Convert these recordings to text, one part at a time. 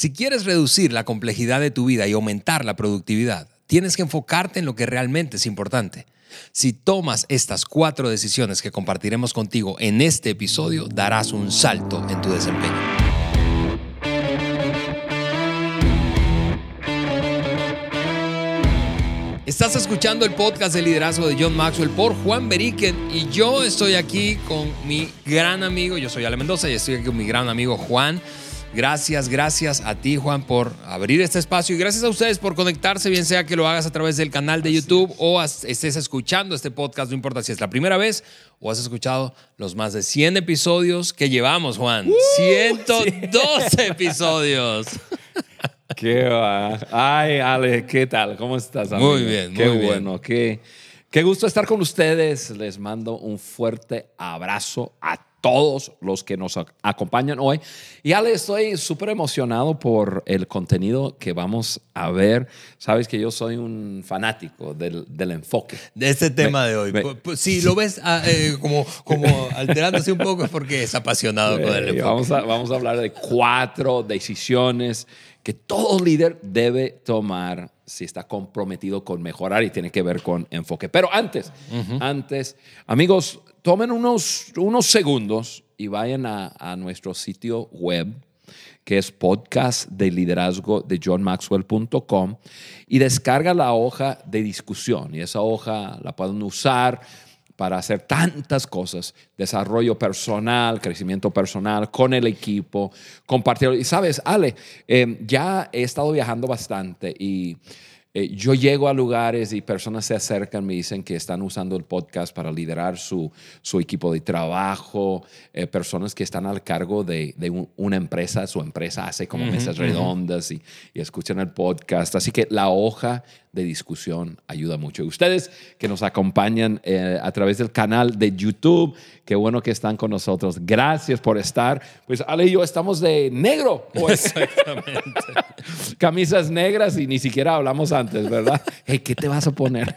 Si quieres reducir la complejidad de tu vida y aumentar la productividad, tienes que enfocarte en lo que realmente es importante. Si tomas estas cuatro decisiones que compartiremos contigo en este episodio, darás un salto en tu desempeño. Estás escuchando el podcast de liderazgo de John Maxwell por Juan Beriken y yo estoy aquí con mi gran amigo, yo soy Ale Mendoza y estoy aquí con mi gran amigo Juan. Gracias, gracias a ti Juan por abrir este espacio y gracias a ustedes por conectarse, bien sea que lo hagas a través del canal de YouTube o estés escuchando este podcast, no importa si es la primera vez o has escuchado los más de 100 episodios que llevamos, Juan. 112 episodios. Qué va. Ay, Ale, ¿qué tal? ¿Cómo estás? Amigo? Muy bien, qué muy bueno, Qué, qué gusto estar con ustedes. Les mando un fuerte abrazo a todos los que nos acompañan hoy. Y Ale, estoy súper emocionado por el contenido que vamos a ver. Sabes que yo soy un fanático del, del enfoque. De este tema de hoy. si lo ves ah, eh, como, como alterándose un poco es porque es apasionado con el enfoque. Vamos a, vamos a hablar de cuatro decisiones que todo líder debe tomar si está comprometido con mejorar y tiene que ver con enfoque. Pero antes, antes, amigos, tomen unos, unos segundos y vayan a, nuestro sitio web que es podcast de liderazgo de johnmaxwell.com y descarga la hoja de discusión y esa hoja la pueden usar para hacer tantas cosas, desarrollo personal, crecimiento personal, con el equipo, compartir. Y sabes, Ale, eh, ya he estado viajando bastante y eh, yo llego a lugares y personas se acercan, me dicen que están usando el podcast para liderar su, su equipo de trabajo, eh, personas que están al cargo de, de una empresa, su empresa hace como mesas redondas y, y, escuchan el podcast. Así que la hoja de discusión ayuda mucho. Ustedes que nos acompañan eh, a través del canal de YouTube, qué bueno que están con nosotros. Gracias por estar. Pues Ale y yo estamos de negro. Pues. Exactamente. Camisas negras y ni siquiera hablamos antes, ¿verdad? ¿Qué te vas a poner?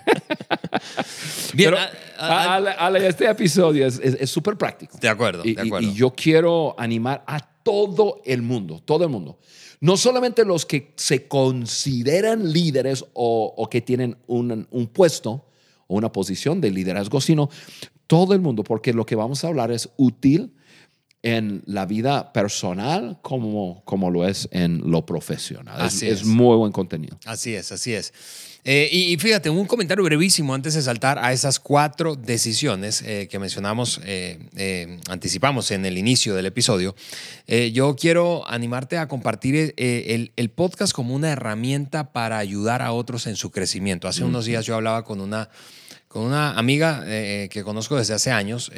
Bien, Ale, este episodio es súper práctico. De acuerdo, de acuerdo. y yo quiero animar a todo el mundo, todo el mundo no solamente los que se consideran líderes o, que tienen un, puesto o una posición de liderazgo, sino todo el mundo, porque lo que vamos a hablar es útil en la vida personal como, como lo es en lo profesional. Así es, es muy buen contenido. Así es, así es. Eh, y, fíjate, un comentario brevísimo antes de saltar a esas cuatro decisiones eh, que mencionamos, eh, anticipamos en el inicio del episodio. yo quiero animarte a compartir el, el, podcast como una herramienta para ayudar a otros en su crecimiento. Hace unos días yo hablaba con una, con una amiga que conozco desde hace años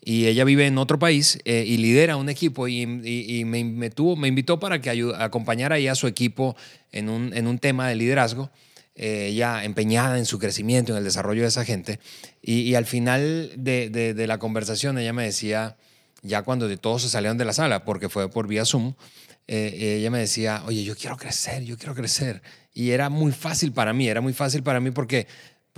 y ella vive en otro país y lidera un equipo y, me, me, tuvo, me invitó para que acompañara a su equipo en un, en un tema de liderazgo ella eh, empeñada en su crecimiento, en el desarrollo de esa gente. Y, al final de, la conversación ella me decía, ya cuando de todos se salieron de la sala, porque fue por vía Zoom, eh, ella me decía, oye, yo quiero crecer, yo quiero crecer. Y era muy fácil para mí, era muy fácil para mí porque,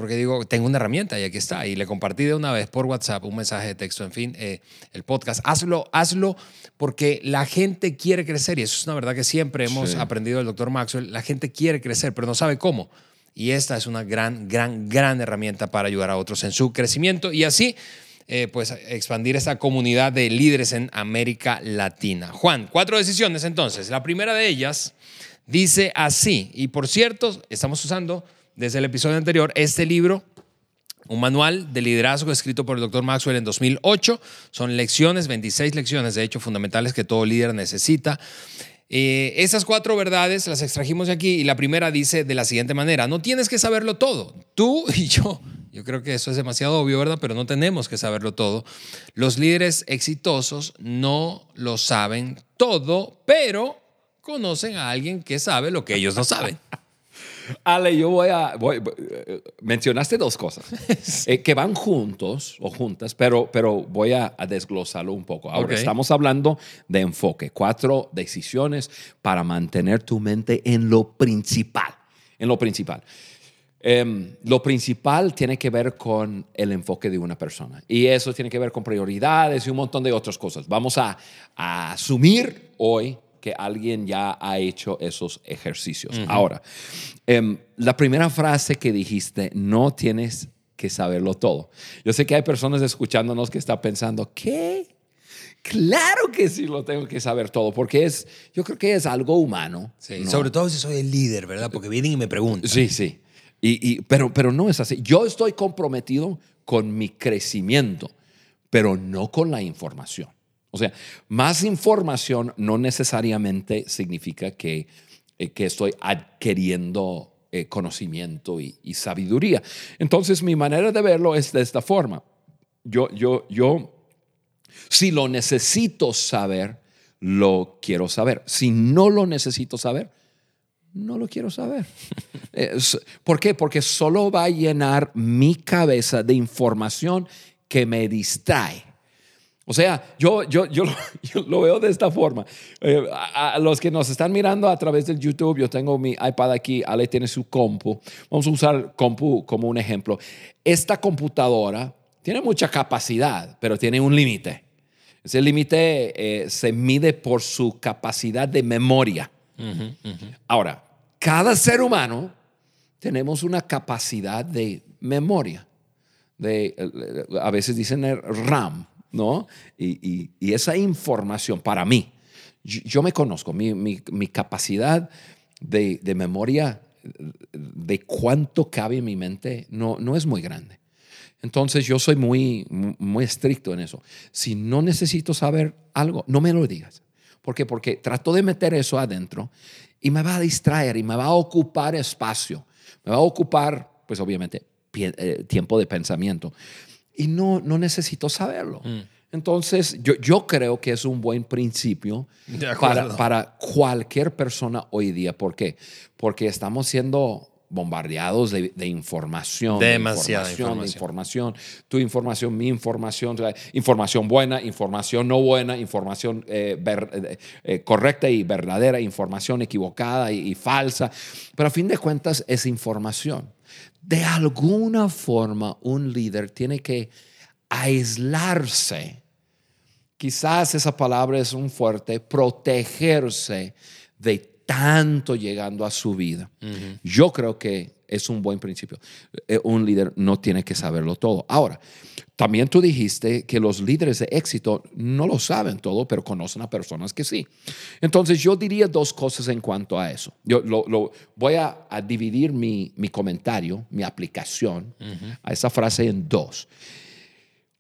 porque digo, tengo una herramienta y aquí está. Y le compartí de una vez por WhatsApp un mensaje de texto, en fin, eh, el podcast. Hazlo, hazlo porque la gente quiere crecer y eso es una verdad que siempre hemos aprendido del doctor Maxwell. La gente quiere crecer, pero no sabe cómo. Y esta es una gran, gran, gran herramienta para ayudar a otros en su crecimiento y así, eh, pues, expandir esa comunidad de líderes en América Latina. Juan, cuatro decisiones entonces. La primera de ellas dice así, y por cierto, estamos usando desde el episodio anterior este libro un manual de liderazgo escrito por el doctor Maxwell en 2008. Son lecciones, 26 lecciones, de hecho, fundamentales que todo líder necesita. Eh, esas cuatro verdades las extrajimos de aquí y la primera dice de la siguiente manera, no tienes que saberlo todo, tú y yo. Yo creo que eso es demasiado obvio, ¿verdad? Pero no tenemos que saberlo todo. Los líderes exitosos no lo saben todo, pero conocen a alguien que sabe lo que ellos no saben. Ale, yo voy a... mencionaste dos cosas eh, que van juntos o juntas, pero, pero voy a, desglosarlo un poco. Ahora, estamos hablando de enfoque, cuatro decisiones para mantener tu mente en lo principal, en lo principal. Em, lo principal tiene que ver con el enfoque de una persona y eso tiene que ver con prioridades y un montón de otras cosas. Vamos a, a asumir hoy que alguien ya ha hecho esos ejercicios. Ahora, em, la primera frase que dijiste, no tienes que saberlo todo. Yo sé que hay personas escuchándonos que están pensando, ¿qué? Claro que sí lo tengo que saber todo, porque es, yo creo que es algo humano. Sí, Sobre todo si soy el líder, ¿verdad? Porque vienen y me preguntan. Sí, sí. Y, pero, pero no es así. Yo estoy comprometido con mi crecimiento, pero no con la información. O sea, más información no necesariamente significa que, eh, que estoy adquiriendo eh, conocimiento y, y, sabiduría. Entonces, mi manera de verlo es de esta forma. Yo, yo, yo si lo necesito saber, lo quiero saber. Si no lo necesito saber, no lo quiero saber. ¿Por qué? Porque solo va a llenar mi cabeza de información que me distrae. O sea, yo, yo, yo, lo, veo de esta forma. Eh, a, los que nos están mirando a través del YouTube, yo tengo mi iPad aquí, Ale tiene su compu. Vamos a usar compu como un ejemplo. Esta computadora tiene mucha capacidad, pero tiene un límite. Ese límite eh, se mide por su capacidad de memoria. Ahora, cada ser humano tenemos una capacidad de memoria. De, eh, a veces dicen RAM, ¿no? Y, esa información, para mí, yo, me conozco, mi, capacidad de, de, memoria, de cuánto cabe en mi mente, no, no es muy grande. Entonces yo soy muy, muy estricto en eso. Si no necesito saber algo, no me lo digas. ¿Por qué? Porque trato de meter eso adentro y me va a distraer y me va a ocupar espacio. Me va a ocupar, pues obviamente, eh, tiempo de pensamiento. Y no, no necesito saberlo. Mm. Entonces, yo, yo creo que es un buen principio para, para cualquier persona hoy día. ¿Por qué? Porque estamos siendo bombardeados de, información. Demasiada información, información. Tu información, mi información, información buena, información no buena, información eh, eh, eh, correcta y verdadera, información equivocada y, falsa. Pero a fin de cuentas es información. De alguna forma un líder tiene que aislarse. Quizás esa palabra es un fuerte, protegerse de tanto llegando a su vida. Yo creo que es un buen principio. Eh, un líder no tiene que saberlo todo. Ahora, también tú dijiste que los líderes de éxito no lo saben todo, pero conocen a personas que sí. Entonces yo diría dos cosas en cuanto a eso. Yo lo, voy a, dividir mi, comentario, mi aplicación a esa frase en dos.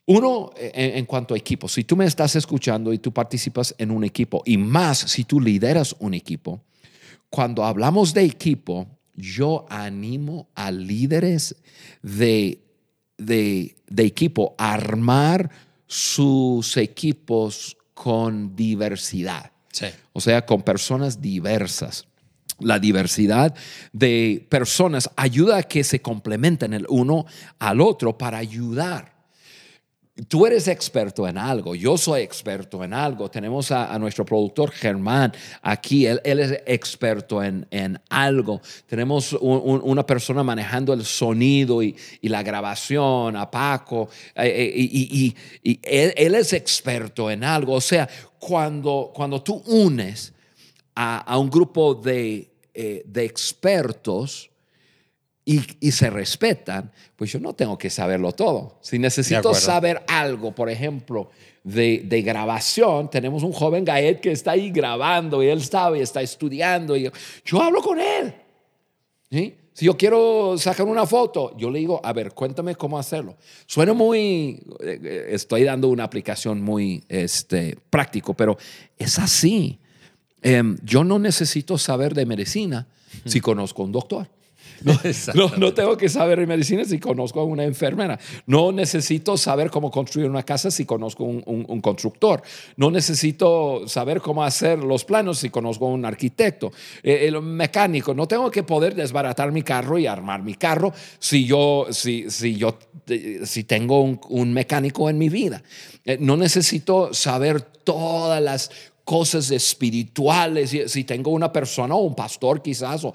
Uno, en, en, cuanto a equipo, si tú me estás escuchando y tú participas en un equipo, y más si tú lideras un equipo, cuando hablamos de equipo, yo animo a líderes de, de, equipo a armar sus equipos con diversidad. O sea, con personas diversas. La diversidad de personas ayuda a que se complementen el uno al otro para ayudar tú eres experto en algo, yo soy experto en algo. Tenemos a, nuestro productor Germán aquí, él, es experto en, algo. Tenemos una persona manejando el sonido y, la grabación, a Paco, eh, eh, y, él, es experto en algo. O sea, cuando, cuando tú unes a, un grupo de, eh, de expertos, y, se respetan, pues yo no tengo que saberlo todo. Si necesito saber algo, por ejemplo, de, de, grabación, tenemos un joven Gael que está ahí grabando y él sabe y está estudiando y yo, hablo con él. Si yo quiero sacar una foto, yo le digo, a ver, cuéntame cómo hacerlo. Suena muy, eh, estoy dando una aplicación muy este, práctico, pero es así. Em, yo no necesito saber de medicina si conozco a un doctor. No, no, tengo que saber medicina si conozco a una enfermera. No necesito saber cómo construir una casa si conozco un, un, constructor. No necesito saber cómo hacer los planos si conozco a un arquitecto. Eh, el mecánico. No tengo que poder desbaratar mi carro y armar mi carro si yo, si, si yo eh, si tengo un, un mecánico en mi vida. Eh, no necesito saber todas las cosas espirituales, si tengo una persona o un pastor quizás o,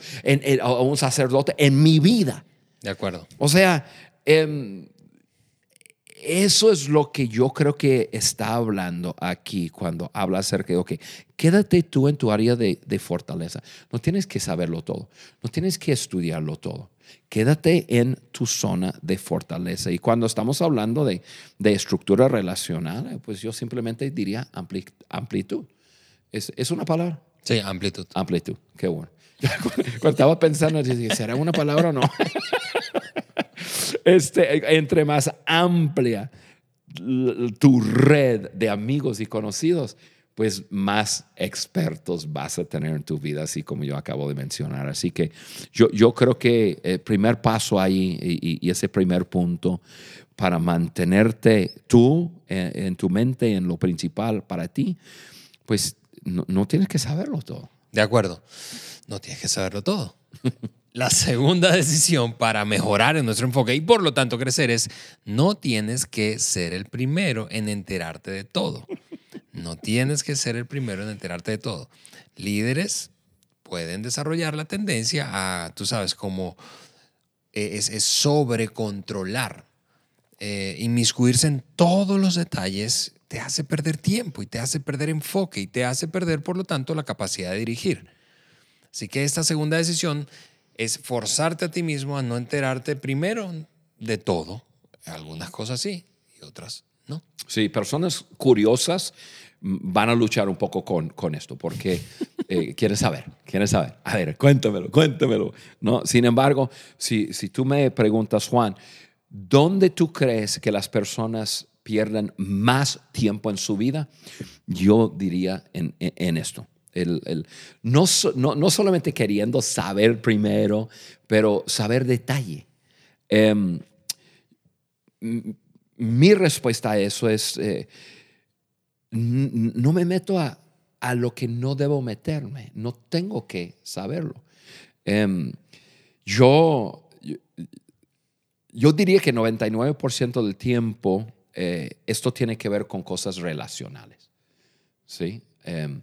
un sacerdote en mi vida. De acuerdo. O sea, em, eso es lo que yo creo que está hablando aquí cuando habla acerca de, ok, quédate tú en tu área de, fortaleza. No tienes que saberlo todo, no tienes que estudiarlo todo. Quédate en tu zona de fortaleza. Y cuando estamos hablando de, estructura relacional, pues yo simplemente diría amplitud. ¿Es, ¿Es una palabra? Sí, amplitud. Amplitud, qué bueno. Cuando estaba pensando, ¿será una palabra o no? Este, entre más amplia tu red de amigos y conocidos, pues más expertos vas a tener en tu vida, así como yo acabo de mencionar. Así que yo, yo creo que el primer paso ahí y, ese primer punto para mantenerte tú en, tu mente, en lo principal para ti, pues no, no tienes que saberlo todo. De acuerdo, no tienes que saberlo todo. La segunda decisión para mejorar en nuestro enfoque y por lo tanto crecer es no tienes que ser el primero en enterarte de todo. No tienes que ser el primero en enterarte de todo. Líderes pueden desarrollar la tendencia a, tú sabes, como eh, es, es sobrecontrolar. Eh, inmiscuirse en todos los detalles te hace perder tiempo y te hace perder enfoque y te hace perder, por lo tanto, la capacidad de dirigir. Así que esta segunda decisión es forzarte a ti mismo a no enterarte primero de todo. Algunas cosas sí y otras no. Sí, personas curiosas van a luchar un poco con, con esto porque eh, quieren saber, quieren saber. A ver, cuéntamelo, cuéntamelo. ¿No? Sin embargo, si, si tú me preguntas, Juan, ¿dónde tú crees que las personas pierden más tiempo en su vida? Yo diría en, esto el, no, no, solamente queriendo saber primero, pero saber detalle. Em, mi respuesta a eso es, eh, no me meto a, lo que no debo meterme, no tengo que saberlo. Em, yo diría que 99% del tiempo eh, esto tiene que ver con cosas relacionales. ¿sí? Em,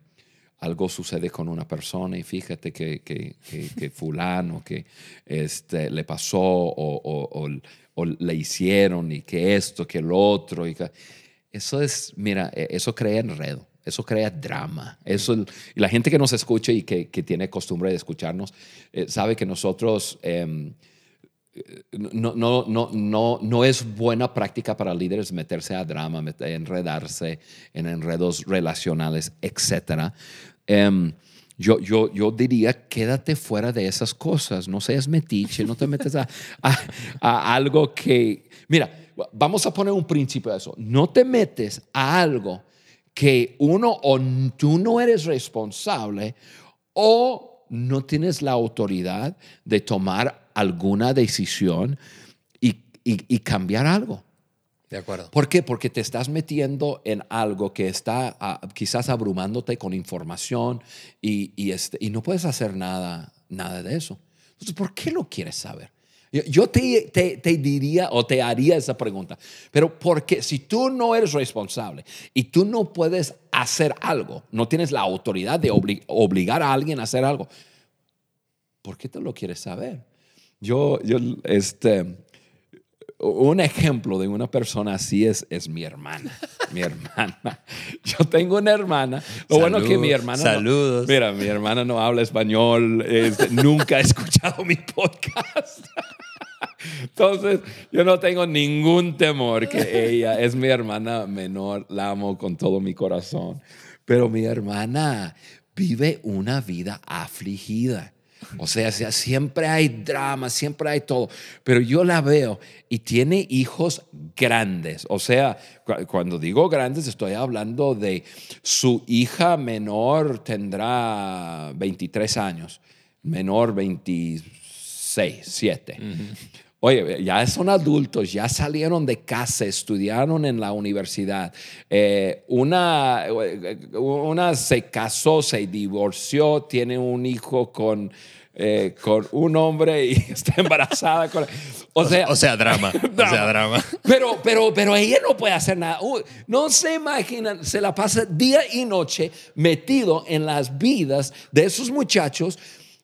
algo sucede con una persona y fíjate que, que, que, fulano que este, le pasó o, o, le hicieron y que esto, que lo otro. Y eso es, mira, e, eso crea enredo, eso crea drama. Eso, la gente que nos escucha y que, tiene costumbre de escucharnos eh, sabe que nosotros... No, no, no, no, no es buena práctica para líderes meterse a drama, enredarse en enredos relacionales, etcétera. Em, yo, yo, yo diría, quédate fuera de esas cosas, no seas metiche, no te metes a, a, algo que... Mira, vamos a poner un principio de eso, no te metes a algo que uno o tú no eres responsable o no tienes la autoridad de tomar alguna decisión y, y cambiar algo. De acuerdo. ¿Por qué? Porque te estás metiendo en algo que está ah, quizás abrumándote con información y, y, este, y no puedes hacer nada, nada de eso. Entonces, ¿por qué lo quieres saber? Yo, te, te, te, diría o te haría esa pregunta, pero porque si tú no eres responsable y tú no puedes hacer algo, no tienes la autoridad de obligar a alguien a hacer algo, ¿por qué te lo quieres saber? Yo, yo este, un ejemplo de una persona así es, es mi hermana. Mi hermana. Yo tengo una hermana. Lo bueno que mi hermana. Saludos. mira, mi hermana no habla español. nunca ha escuchado mi podcast. Entonces, yo no tengo ningún temor que ella es mi hermana menor. La amo con todo mi corazón. Pero mi hermana vive una vida afligida. O sea, siempre hay drama, siempre hay todo. Pero yo la veo y tiene hijos grandes. O sea, cuando digo grandes, estoy hablando de su hija menor tendrá 23 años, menor 26, 7. Oye, ya son adultos, ya salieron de casa, estudiaron en la universidad. Eh, una, una se casó, se divorció, tiene un hijo con, eh, con un hombre y está embarazada. o, sea, o sea, drama. O sea, drama. Pero, pero, pero ella no puede hacer nada. no se imaginan, se la pasa día y noche metido en las vidas de esos muchachos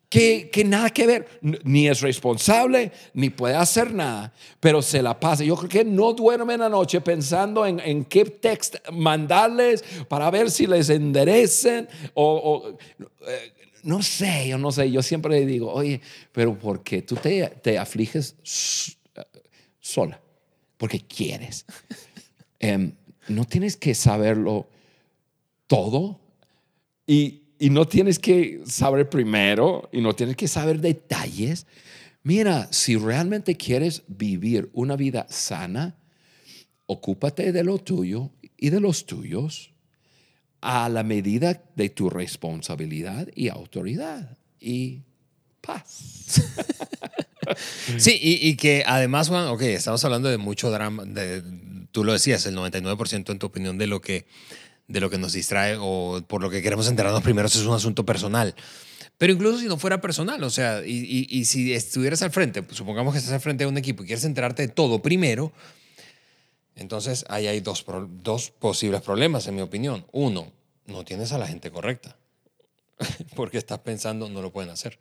que, que nada que ver, ni es responsable, ni puede hacer nada, pero se la pasa. Yo creo que no duerme en la noche pensando en, en qué texto mandarles para ver si les enderecen o... eh, no sé, yo no sé, yo siempre le digo, oye, pero ¿por qué tú te, te afliges sola? Porque quieres. Em, no tienes que saberlo todo y, y no tienes que saber primero y no tienes que saber detalles. Mira, si realmente quieres vivir una vida sana, ocúpate de lo tuyo y de los tuyos a la medida de tu responsabilidad y autoridad y paz. Sí, y, y que además, Juan, ok, estamos hablando de mucho drama, de, tú lo decías, el 99% en tu opinión de lo, que, de lo que nos distrae o por lo que queremos enterarnos primero es un asunto personal. Pero incluso si no fuera personal, o sea, y, y- y si estuvieras al frente, pues, supongamos que estás al frente de un equipo y quieres enterarte de todo primero, entonces ahí hay dos, dos posibles problemas, en mi opinión. Uno, no tienes a la gente correcta, porque estás pensando no lo pueden hacer.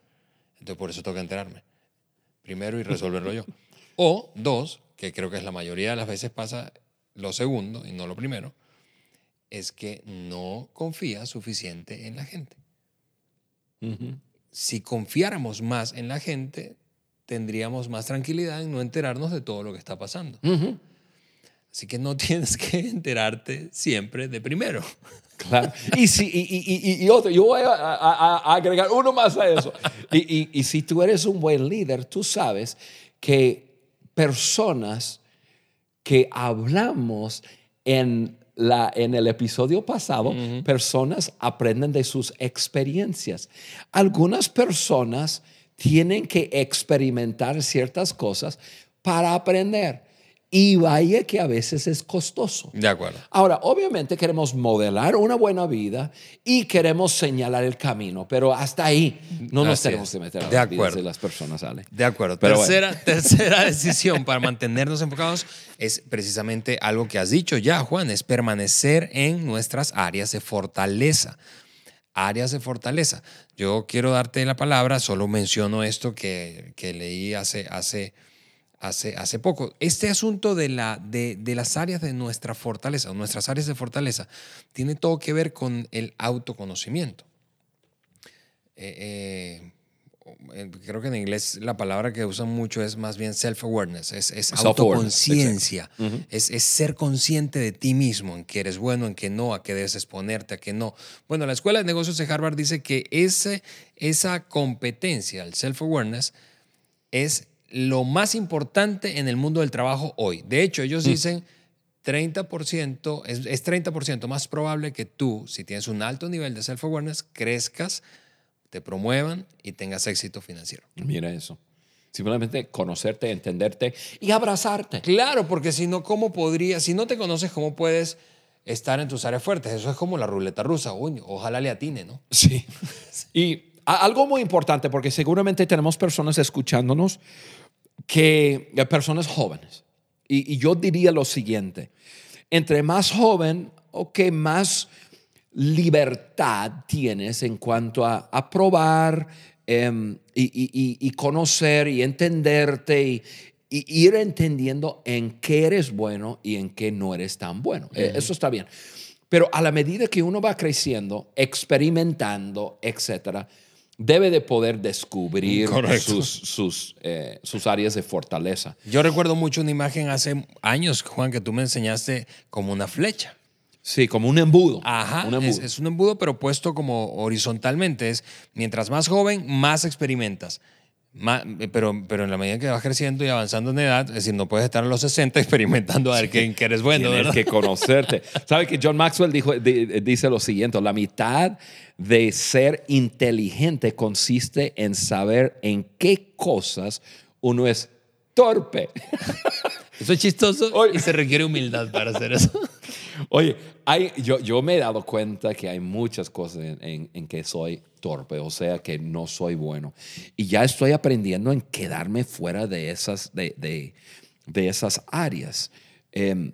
Entonces por eso tengo que enterarme primero y resolverlo yo. O dos, que creo que es la mayoría de las veces pasa lo segundo y no lo primero, es que no confías suficiente en la gente. Si confiáramos más en la gente, tendríamos más tranquilidad en no enterarnos de todo lo que está pasando. Así que no tienes que enterarte siempre de primero. Claro. Y, si, y, y- y- otro, yo voy a, a- a agregar uno más a eso. Y, y- y si tú eres un buen líder, tú sabes que personas que hablamos en, la, en el episodio pasado, personas aprenden de sus experiencias. Algunas personas tienen que experimentar ciertas cosas para aprender. Y vaya que a veces es costoso. De acuerdo. Ahora, obviamente queremos modelar una buena vida y queremos señalar el camino, pero hasta ahí no nos Así tenemos es. que meter a De acuerdo. de las personas, Ale. De acuerdo. Pero tercera, tercera decisión para mantenernos enfocados es precisamente algo que has dicho ya, Juan, es permanecer en nuestras áreas de fortaleza. Áreas de fortaleza. Yo quiero darte la palabra, solo menciono esto que, que leí hace, hace, hace, hace poco. Este asunto de, la, de, de las áreas de nuestra fortaleza, o nuestras áreas de fortaleza, tiene todo que ver con el autoconocimiento. Eh, eh, eh, creo que en inglés la palabra que usan mucho es más bien self-awareness, es, autoconciencia, es, es ser consciente de ti mismo, en que eres bueno, en que no, a qué debes exponerte, a qué no. Bueno, la Escuela de Negocios de Harvard dice que ese, esa competencia, el self-awareness, es lo más importante en el mundo del trabajo hoy. De hecho, ellos dicen 30%, es, es 30% más probable que tú, si tienes un alto nivel de self-awareness, crezcas, te promuevan y tengas éxito financiero. Mira eso. Simplemente conocerte, entenderte y abrazarte. Claro, porque si no, ¿cómo podrías, si no te conoces, cómo puedes estar en tus áreas fuertes? Eso es como la ruleta rusa. Uy, ojalá le atine, ¿no? Sí. Y algo muy importante, porque seguramente tenemos personas escuchándonos que personas jóvenes. Y, y yo diría lo siguiente, entre más joven o que más libertad tienes en cuanto a, a probar em, y, y- y- y conocer y entenderte y, ir entendiendo en qué eres bueno y en qué no eres tan bueno. Eh, Eso está bien. Pero a la medida que uno va creciendo, experimentando, etcétera, debe de poder descubrir Correcto. sus, sus, eh, sus áreas de fortaleza. Yo recuerdo mucho una imagen hace años, Juan, que tú me enseñaste como una flecha. Sí, como un embudo. Ajá, Un embudo. Es, es un embudo, pero puesto como horizontalmente. Es mientras más joven, más experimentas. Pero, pero en la medida que vas creciendo y avanzando en edad, es decir, no puedes estar a los 60 experimentando a ver qué, en qué eres bueno, Tienes ¿verdad? que conocerte. ¿Sabe que John Maxwell dijo, di- dice lo siguiente? La mitad de ser inteligente consiste en saber en qué cosas uno es torpe. Eso es chistoso Oye. y se requiere humildad para hacer eso. Oye, hay, yo, yo me he dado cuenta que hay muchas cosas en, en- en que soy torpe, o sea, que no soy bueno. Y ya estoy aprendiendo en quedarme fuera de esas, de, de- de esas áreas. Em,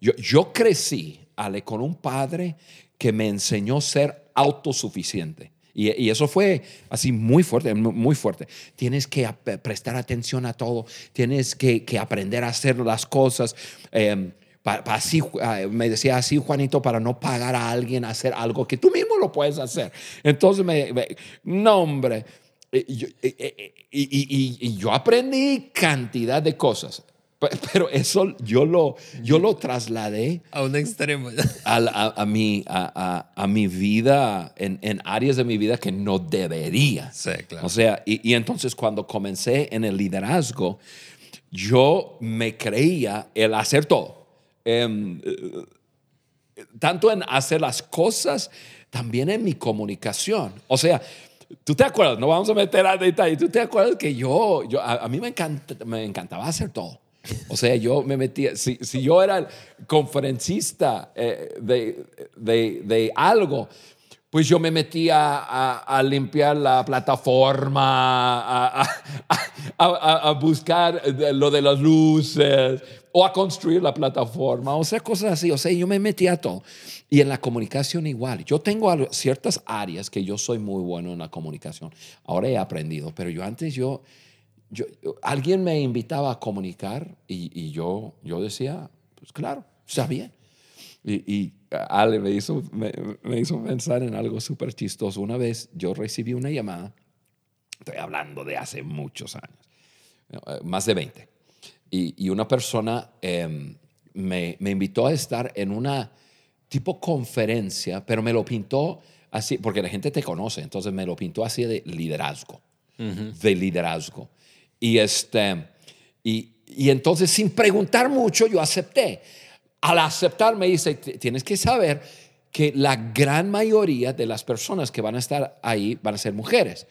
yo, yo crecí, Ale, con un padre que me enseñó ser autosuficiente. Y, eso fue así muy fuerte, mu- muy fuerte. Tienes que prestar atención a todo, tienes que, que aprender a hacer las cosas. eh, pa- pa- así, ah, me decía así, Juanito, para no pagar a alguien a hacer algo que tú mismo lo puedes hacer. Entonces, me, me- no, hombre. Y yo, y- y- y- y- y yo aprendí cantidad de cosas, Pe- pero eso yo lo, yo lo trasladé A un extremo. a, a- a mi, a, a- a mi vida, en, en áreas de mi vida que no debería. Sí, claro. O sea, y, y entonces cuando comencé en el liderazgo, yo me creía el hacer todo. Em, eh, tanto en hacer las cosas, también en mi comunicación. O sea, tú te acuerdas, no vamos a meter a detalle, tú te acuerdas que yo, yo a, a mí me, encanta- me encantaba hacer todo. O sea, yo me metía, si, si yo era el conferencista eh, de, de, de algo, pues yo me metía a, a limpiar la plataforma, a- a- a buscar lo de las luces o a construir la plataforma, o sea, cosas así. O sea, yo me metía a todo. Y en la comunicación igual. Yo tengo ciertas áreas que yo soy muy bueno en la comunicación. Ahora he aprendido, pero yo antes yo, yo alguien me invitaba a comunicar y, y yo, yo decía, pues claro, está bien. Y, y Ale me hizo, me, me hizo pensar en algo súper chistoso. Una vez yo recibí una llamada, estoy hablando de hace muchos años, eh, más de 20, y, y una persona eh, me, me invitó a estar en una tipo conferencia, pero me lo pintó así, porque la gente te conoce, entonces me lo pintó así de liderazgo, de liderazgo. Y, este, y, y entonces sin preguntar mucho yo acepté. Al aceptar me dice, tienes que saber que la gran mayoría de las personas que van a estar ahí van a ser mujeres.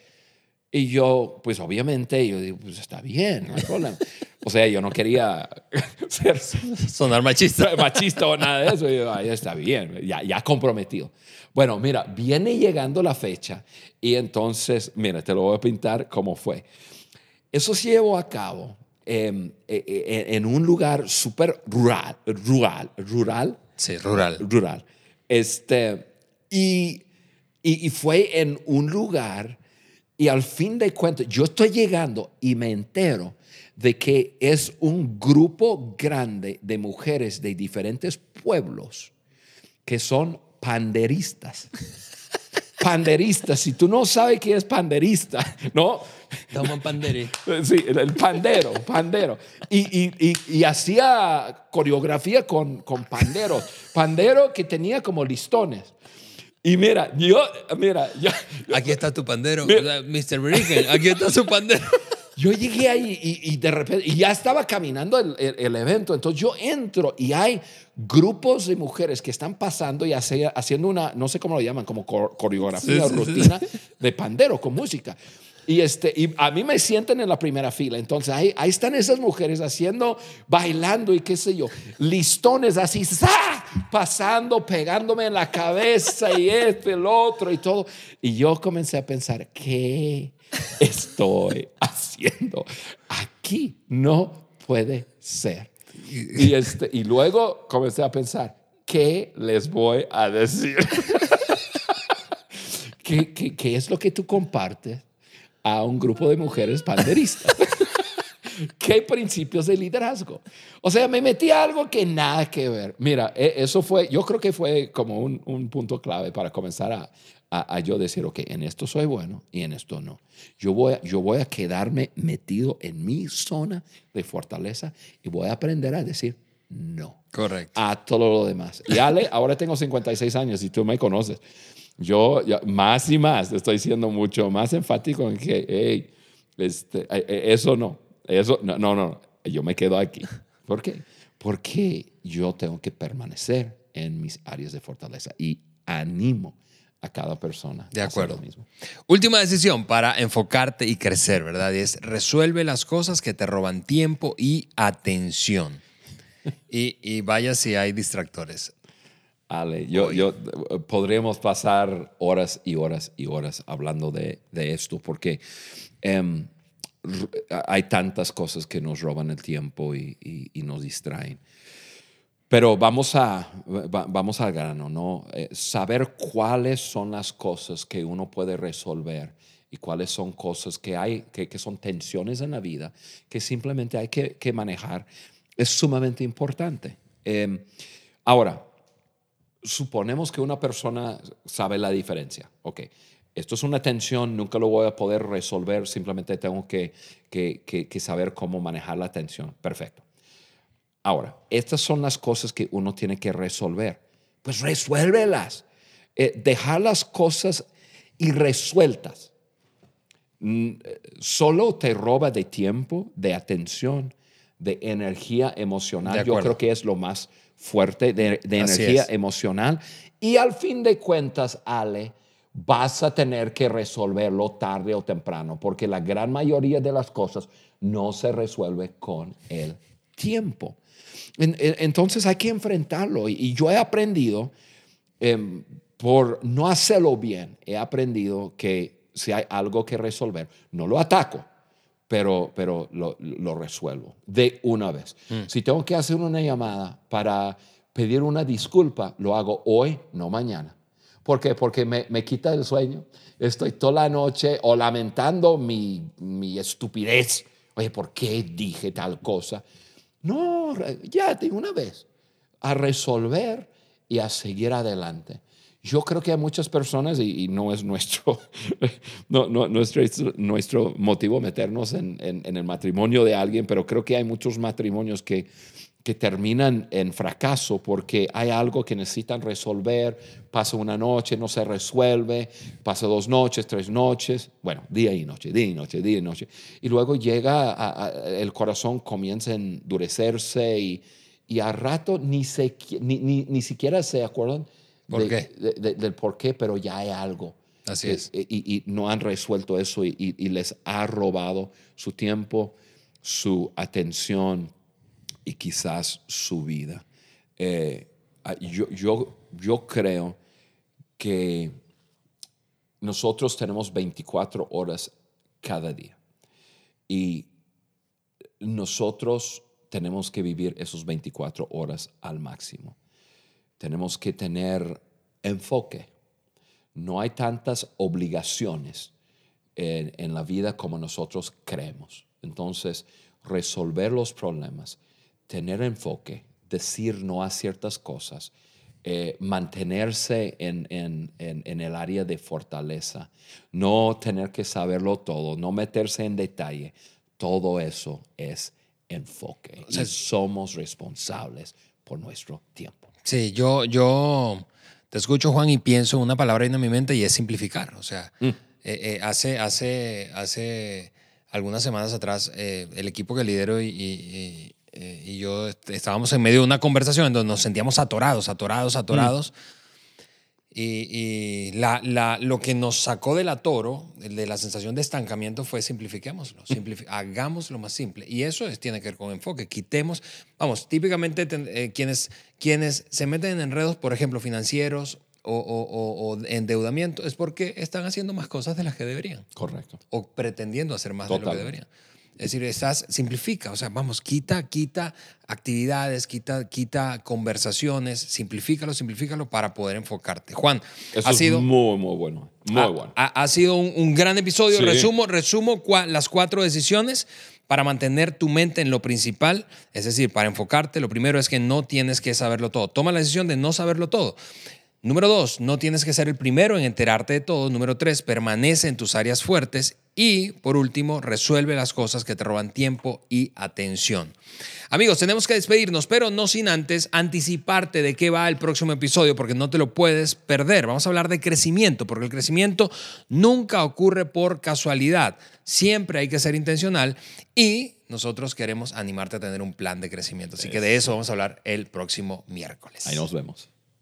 Y yo, pues obviamente, yo digo, pues está bien, no hay problema. O sea, yo no quería ser Sonar machista. machista o nada de eso. Y yo, "Ay, está bien, ya, ya comprometido. Bueno, mira, viene llegando la fecha y entonces, mira, te lo voy a pintar cómo fue. Eso se llevó a cabo eh, en un lugar súper rural, rural, rural, Sí, rural. rural. Este, y, y, y fue en un lugar y al fin de cuentas yo estoy llegando y me entero de que es un grupo grande de mujeres de diferentes pueblos que son panderistas. Panderistas, si tú no sabes qué es panderista, ¿no? Toma pandere. Sí, el, pandero, pandero. Y, y, y, y hacía coreografía con, con panderos. Pandero que tenía como listones. Y mira, yo, mira, yo, Aquí está tu pandero. Mira. Mr. Bricken, aquí está su pandero. Yo llegué ahí y, y de repente, y ya estaba caminando el, el- el evento. Entonces yo entro y hay grupos de mujeres que están pasando y hace- haciendo una, no sé cómo lo llaman, como co- coreografía o Sí, sí, sí. rutina de pandero con música. Y, este, y a mí me sienten en la primera fila. Entonces ahí, ahí están esas mujeres haciendo, bailando y qué sé yo, listones así, ¡za! pasando, pegándome en la cabeza y este, el otro y todo. Y yo comencé a pensar, ¿qué estoy haciendo? Aquí no puede ser. Y, este, y luego comencé a pensar, ¿qué les voy a decir? ¿Qué, qué, qué es lo que tú compartes a un grupo de mujeres panderistas? ¿Qué principios de liderazgo? O sea, me metí a algo que nada que ver. Mira, e- eso fue, yo creo que fue como un, un punto clave para comenzar a, a, a yo decir, ok, en esto soy bueno y en esto no. Yo voy, a- yo voy a quedarme metido en mi zona de fortaleza y voy a aprender a decir no Correcto. a todo lo demás. Y Ale, ahora tengo 56 años y tú me conoces. Yo más y más estoy siendo mucho más enfático en que, hey, este, eh, eh, eso no, eso no, no, no, yo me quedo aquí. ¿Por qué? Porque yo tengo que permanecer en mis áreas de fortaleza y animo a cada persona. De acuerdo. mismo. Última decisión para enfocarte y crecer, ¿verdad? Y es resuelve las cosas que te roban tiempo y atención. Y, y vaya si hay distractores. Ale, yo, yo eh, podríamos pasar horas y horas y horas hablando de, de esto porque r- hay tantas cosas que nos roban el tiempo y, y- y nos distraen. Pero vamos, a, vamos al grano, ¿no? Eh, saber cuáles son las cosas que uno puede resolver y cuáles son cosas que hay, que, que son tensiones en la vida, que simplemente hay que, que manejar, es sumamente importante. Em, ahora, suponemos que una persona sabe la diferencia. Ok, esto es una tensión, nunca lo voy a poder resolver, simplemente tengo que, que, que saber cómo manejar la tensión. Perfecto. Ahora, estas son las cosas que uno tiene que resolver. Pues resuélvelas. Eh, dejar las cosas irresueltas mm, solo te roba de tiempo, de atención, de energía emocional. Yo creo que es lo más fuerte de, energía emocional. Y al fin de cuentas, Ale, vas a tener que resolverlo tarde o temprano, porque la gran mayoría de las cosas no se resuelve con el tiempo. Entonces hay que enfrentarlo. Y yo he aprendido, em, por no hacerlo bien, he aprendido que si hay algo que resolver, no lo ataco, pero, pero lo, resuelvo de una vez. Mm. Si tengo que hacer una llamada para pedir una disculpa, lo hago hoy, no mañana. ¿Por qué? Porque me, me quita el sueño. Estoy toda la noche o lamentando mi, mi estupidez. Oye, ¿por qué dije tal cosa? No, ya de una vez, a resolver y a seguir adelante. Yo creo que hay muchas personas, y, no es nuestro, no, no, nuestro, nuestro motivo meternos en, en, el matrimonio de alguien, pero creo que hay muchos matrimonios que que terminan en fracaso porque hay algo que necesitan resolver, pasa una noche, no se resuelve, pasa dos noches, tres noches, bueno, día y noche, día y noche, día y noche. Y luego llega, el corazón comienza a endurecerse y, y a rato ni, se, ni, ni, siquiera se acuerdan del por qué, pero ya hay algo. Así es. Y, y, no han resuelto eso y, y les ha robado su tiempo, su atención y quizás su vida. Eh, ah, yo, yo, yo creo que nosotros tenemos 24 horas cada día y nosotros tenemos que vivir esos 24 horas al máximo. Tenemos que tener enfoque. No hay tantas obligaciones en, en la vida como nosotros creemos. Entonces, resolver los problemas tener enfoque, decir no a ciertas cosas, eh, mantenerse en, en, en, el área de fortaleza, no tener que saberlo todo, no meterse en detalle, todo eso es enfoque. y somos responsables por nuestro tiempo. Sí, yo, yo te escucho, Juan, y pienso una palabra en mi mente y es simplificar. O sea, mm. eh, eh, hace, hace, hace algunas semanas atrás, el equipo que lidero y, eh, y yo estábamos en medio de una conversación en donde nos sentíamos atorados, atorados, atorados. Y, la, la, lo que nos sacó del atoro, de la sensación de estancamiento, fue simplifiquémoslo, hagámoslo más simple. Y eso es, tiene que ver con enfoque. Quitemos, vamos, típicamente eh, quienes, quienes se meten en enredos, por ejemplo, financieros o, o, o, endeudamiento, es porque están haciendo más cosas de las que deberían. Correcto. O pretendiendo hacer más de lo que deberían. Es decir, estás, simplifica, o sea, vamos, quita, quita actividades, quita, quita conversaciones, simplifícalo, simplifícalo para poder enfocarte. Juan, ha sido muy, muy bueno, muy bueno. Ha, sido un, gran episodio. Resumo, resumo las cuatro decisiones para mantener tu mente en lo principal, es decir, para enfocarte. Lo primero es que no tienes que saberlo todo. Toma la decisión de no saberlo todo. Número dos, no tienes que ser el primero en enterarte de todo. Número tres, permanece en tus áreas fuertes. Y por último, resuelve las cosas que te roban tiempo y atención. Amigos, tenemos que despedirnos, pero no sin antes anticiparte de qué va el próximo episodio, porque no te lo puedes perder. Vamos a hablar de crecimiento, porque el crecimiento nunca ocurre por casualidad. Siempre hay que ser intencional y nosotros queremos animarte a tener un plan de crecimiento. Así que de eso vamos a hablar el próximo miércoles. Ahí nos vemos.